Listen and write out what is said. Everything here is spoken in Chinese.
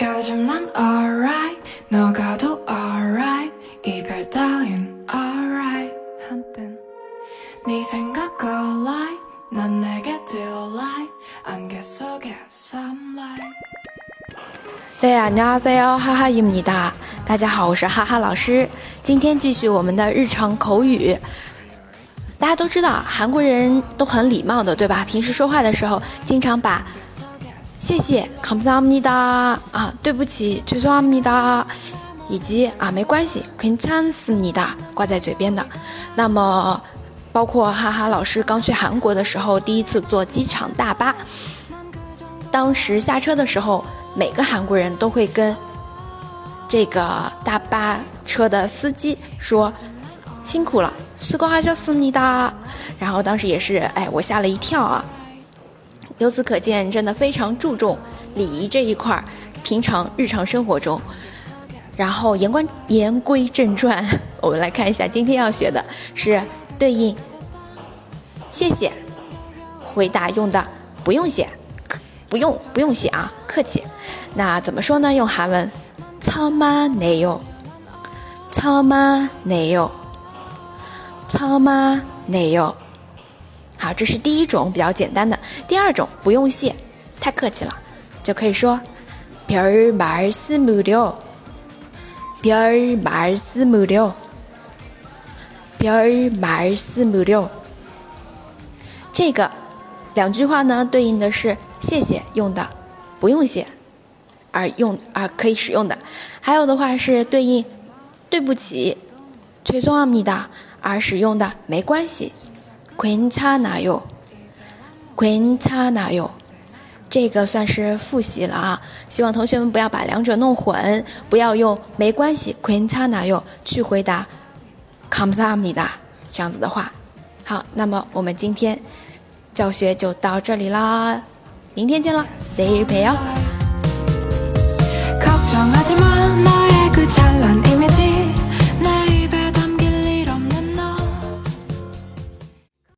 요즘 난 alright 너가도 alright 이별 따윈 alright 한땐 네 생각 alright 난 내게 delight 안개 속에 sunlight 对呀，你好，C O 哈哈伊姆尼达，大家好，我是哈哈老师。今天继续我们的日常口语。大家都知道，韩国人都很礼貌的，对吧？平时说话的时候，经常把 谢谢 감사합니다啊，对不起죄송합니다以及啊没关系괜찮습니다挂在嘴边的。那么，包括哈哈老师刚去韩国的时候，第一次坐机场大巴，当时下车的时候。每个韩国人都会跟这个大巴车的司机说：“辛苦了，时光还是死你的。”然后当时也是，哎，我吓了一跳啊。 由此可见，真的非常注重礼仪这一块儿。平常日常生活中，然后言归言归正传，我们来看一下今天要学的是对应谢谢回答用的，不用写。不用不用写啊，客气。那怎么说呢？用韩文，超吗？没有，超吗？没有，超吗？没有。好，这是第一种比较简单的。第二种不用谢，太客气了，就可以说，별말씀무 려， 별말씀무 려， 별말씀무 려。 这个两句话呢，对应的是。谢谢用的，不用谢，而用而可以使用的，还有的话是对应对不起，죄송합니다而使用的没关系， 괜찮아 요， 괜찮아 요， 这个算是复习了啊，希望同学们不要把两者弄混，不要用没关系괜찮아 요， 去回答감사합니다这样子的话。好，那么我们今天教学就到这里啦。明天见了，내일봬요。